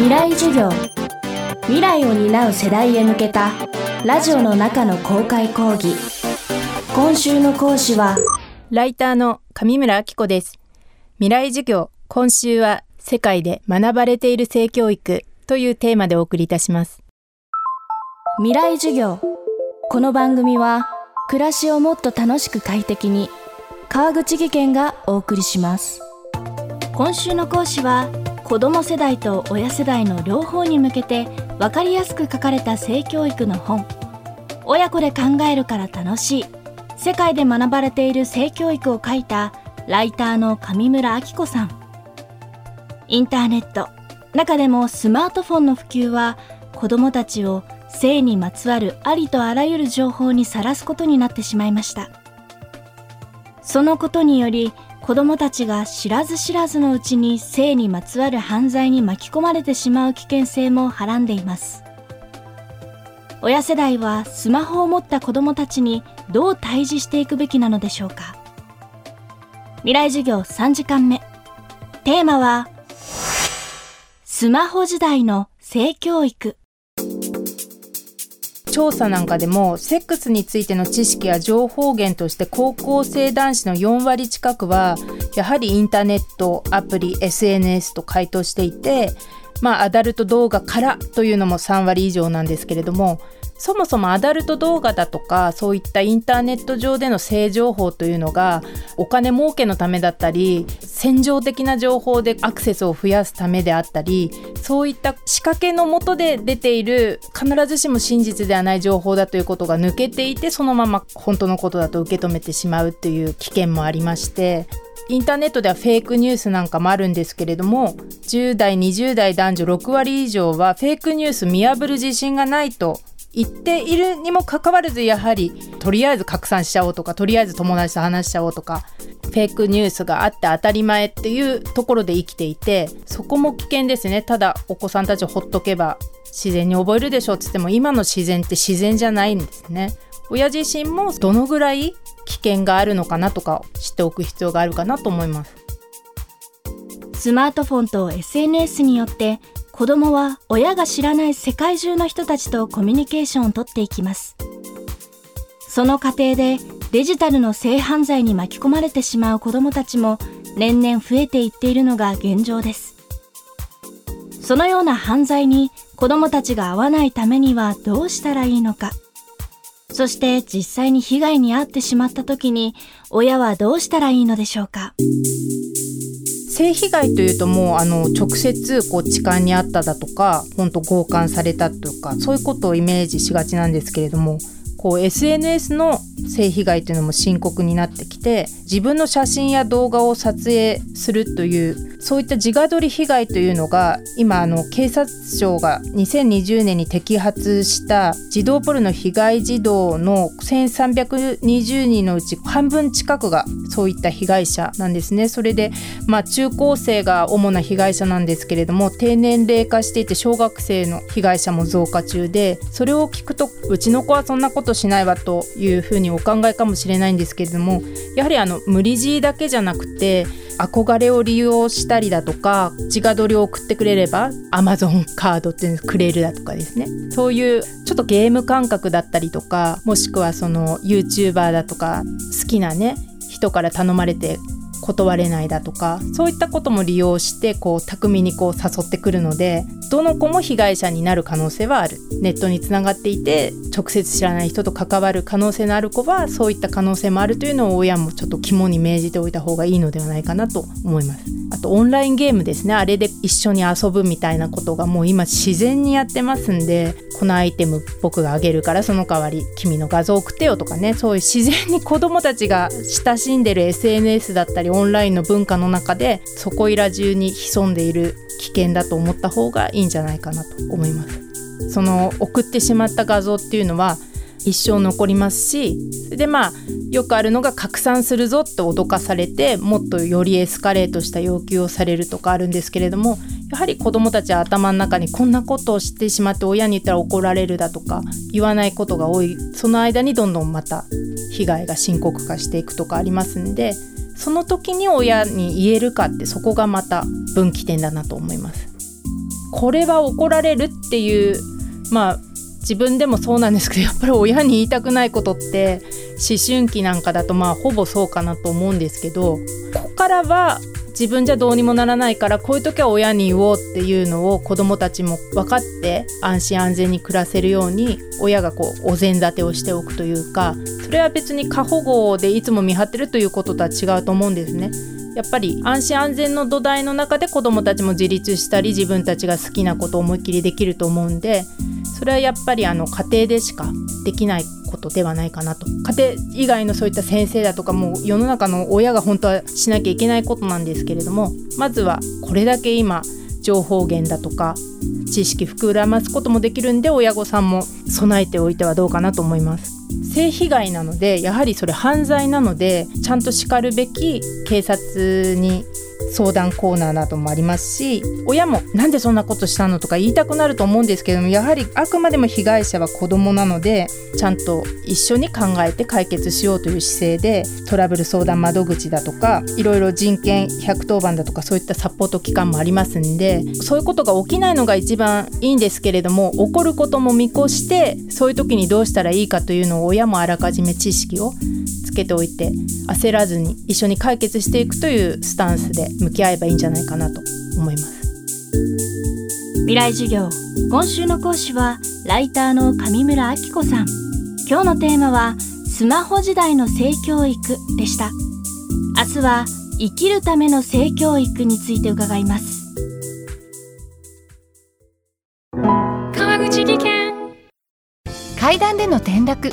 未来授業。未来を担う世代へ向けたラジオの中の公開講義。今週の講師はライターの上村明子です。未来授業今週は世界で学ばれている性教育というテーマでお送りいたします。未来授業。この番組は暮らしをもっと楽しく快適に川口義賢がお送りします。今週の講師は子ども世代と親世代の両方に向けて分かりやすく書かれた性教育の本。親子で考えるから楽しい。世界で学ばれている性教育を書いたライターの上村明子さん。インターネット。中でもスマートフォンの普及は子どもたちを性にまつわるありとあらゆる情報にさらすことになってしまいました。そのことにより子どもたちが知らず知らずのうちに性にまつわる犯罪に巻き込まれてしまう危険性もはらんでいます。親世代はスマホを持った子どもたちにどう対峙していくべきなのでしょうか。未来授業3時間目。テーマはスマホ時代の性教育。調査なんかでもセックスについての知識や情報源として高校生男子の4割近くはやはりインターネットアプリ SNS と回答していてまあアダルト動画からというのも3割以上なんですけれどもそもそもアダルト動画だとかそういったインターネット上での性情報というのがお金儲けのためだったり戦場的な情報でアクセスを増やすためであったりそういった仕掛けのもとで出ている必ずしも真実ではない情報だということが抜けていてそのまま本当のことだと受け止めてしまうという危険もありましてインターネットではフェイクニュースなんかもあるんですけれども10代20代男女6割以上はフェイクニュース見破る自信がないと言っているにもかかわらずやはりとりあえず拡散しちゃおうとかとりあえず友達と話しちゃおうとかフェイクニュースがあって当たり前っていうところで生きていてそこも危険ですね。ただお子さんたちをほっとけば自然に覚えるでしょうっつっても今の自然って自然じゃないんですね。親自身もどのぐらい危険があるのかなとか知っておく必要があるかなと思います。スマートフォンと SNS によって子供は親が知らない世界中の人たちとコミュニケーションをとっていきます。その過程でデジタルの性犯罪に巻き込まれてしまう子供たちも年々増えていっているのが現状です。そのような犯罪に子供たちが遭わないためにはどうしたらいいのか。そして実際に被害に遭ってしまった時に親はどうしたらいいのでしょうか。性被害というともうあの直接こう痴漢にあっただとか本当強姦されたとかそういうことをイメージしがちなんですけれどもこう SNS の性被害というのも深刻になってきて自分の写真や動画を撮影するというそういった自画撮り被害というのが今あの警察庁が2020年に摘発した児童ポルノ被害児童の1320人のうち半分近くがそういった被害者なんですね。それでまあ中高生が主な被害者なんですけれども低年齢化していて小学生の被害者も増加中でそれを聞くとうちの子はそんなことしないわというふうににお考えかもしれないんですけれどもやはりあの無理強いだけじゃなくて憧れを利用したりだとか自画撮りを送ってくれれば Amazon カードっていうのくれるだとかですね。そういうちょっとゲーム感覚だったりとかもしくはその YouTuber だとか好きなね人から頼まれて断れないだとかそういったことも利用してこう巧みにこう誘ってくるのでどの子も被害者になる可能性はある。ネットにつながっていて直接知らない人と関わる可能性のある子はそういった可能性もあるというのを親もちょっと肝に銘じておいた方がいいのではないかなと思います。あとオンラインゲームですね。あれで一緒に遊ぶみたいなことがもう今自然にやってますんでこのアイテム僕があげるからその代わり君の画像送ってよとかね。そういう自然に子供たちが親しんでる SNS だったりオンラインの文化の中でそこいら中に潜んでいる危険だと思った方がいいんじゃないかなと思います。その送ってしまった画像っていうのは一生残りますしでまあよくあるのが拡散するぞって脅かされてもっとよりエスカレートした要求をされるとかあるんですけれどもやはり子どもたちは頭の中にこんなことをしてしまって親に言ったら怒られるだとか言わないことが多い。その間にどんどんまた被害が深刻化していくとかありますんでその時に親に言えるかってそこがまた分岐点だなと思います。これは怒られるっていうまあ自分でもそうなんですけどやっぱり親に言いたくないことって思春期なんかだとまあほぼそうかなと思うんですけどここからは自分じゃどうにもならないからこういう時は親に言おうっていうのを子どもたちも分かって安心安全に暮らせるように親がこうお膳立てをしておくというかそれは別に過保護でいつも見張ってるということとは違うと思うんですね。やっぱり安心安全の土台の中で子どもたちも自立したり自分たちが好きなことを思いっきりできると思うんでそれはやっぱりあの家庭でしかできないことではないかなと家庭以外のそういった先生だとかもう世の中の親が本当はしなきゃいけないことなんですけれどもまずはこれだけ今情報源だとか知識膨らますこともできるんで親御さんも備えておいてはどうかなと思います。性被害なのでやはりそれ犯罪なのでちゃんとしかるべき警察に相談コーナーなどもありますし親もなんでそんなことしたのとか言いたくなると思うんですけどもやはりあくまでも被害者は子供なのでちゃんと一緒に考えて解決しようという姿勢でトラブル相談窓口だとかいろいろ人権110番だとかそういったサポート機関もありますんでそういうことが起きないのが一番いいんですけれども起こることも見越してそういう時にどうしたらいいかというのを親もあらかじめ知識をけておいて焦らずに一緒に解決していくというスタンスで向き合えばいいんじゃないかなと思います。未来授業今週の講師はライターの上村明子さん。今日のテーマはスマホ時代の性教育でした。明日は生きるための性教育について伺います。川口技研。階段での転落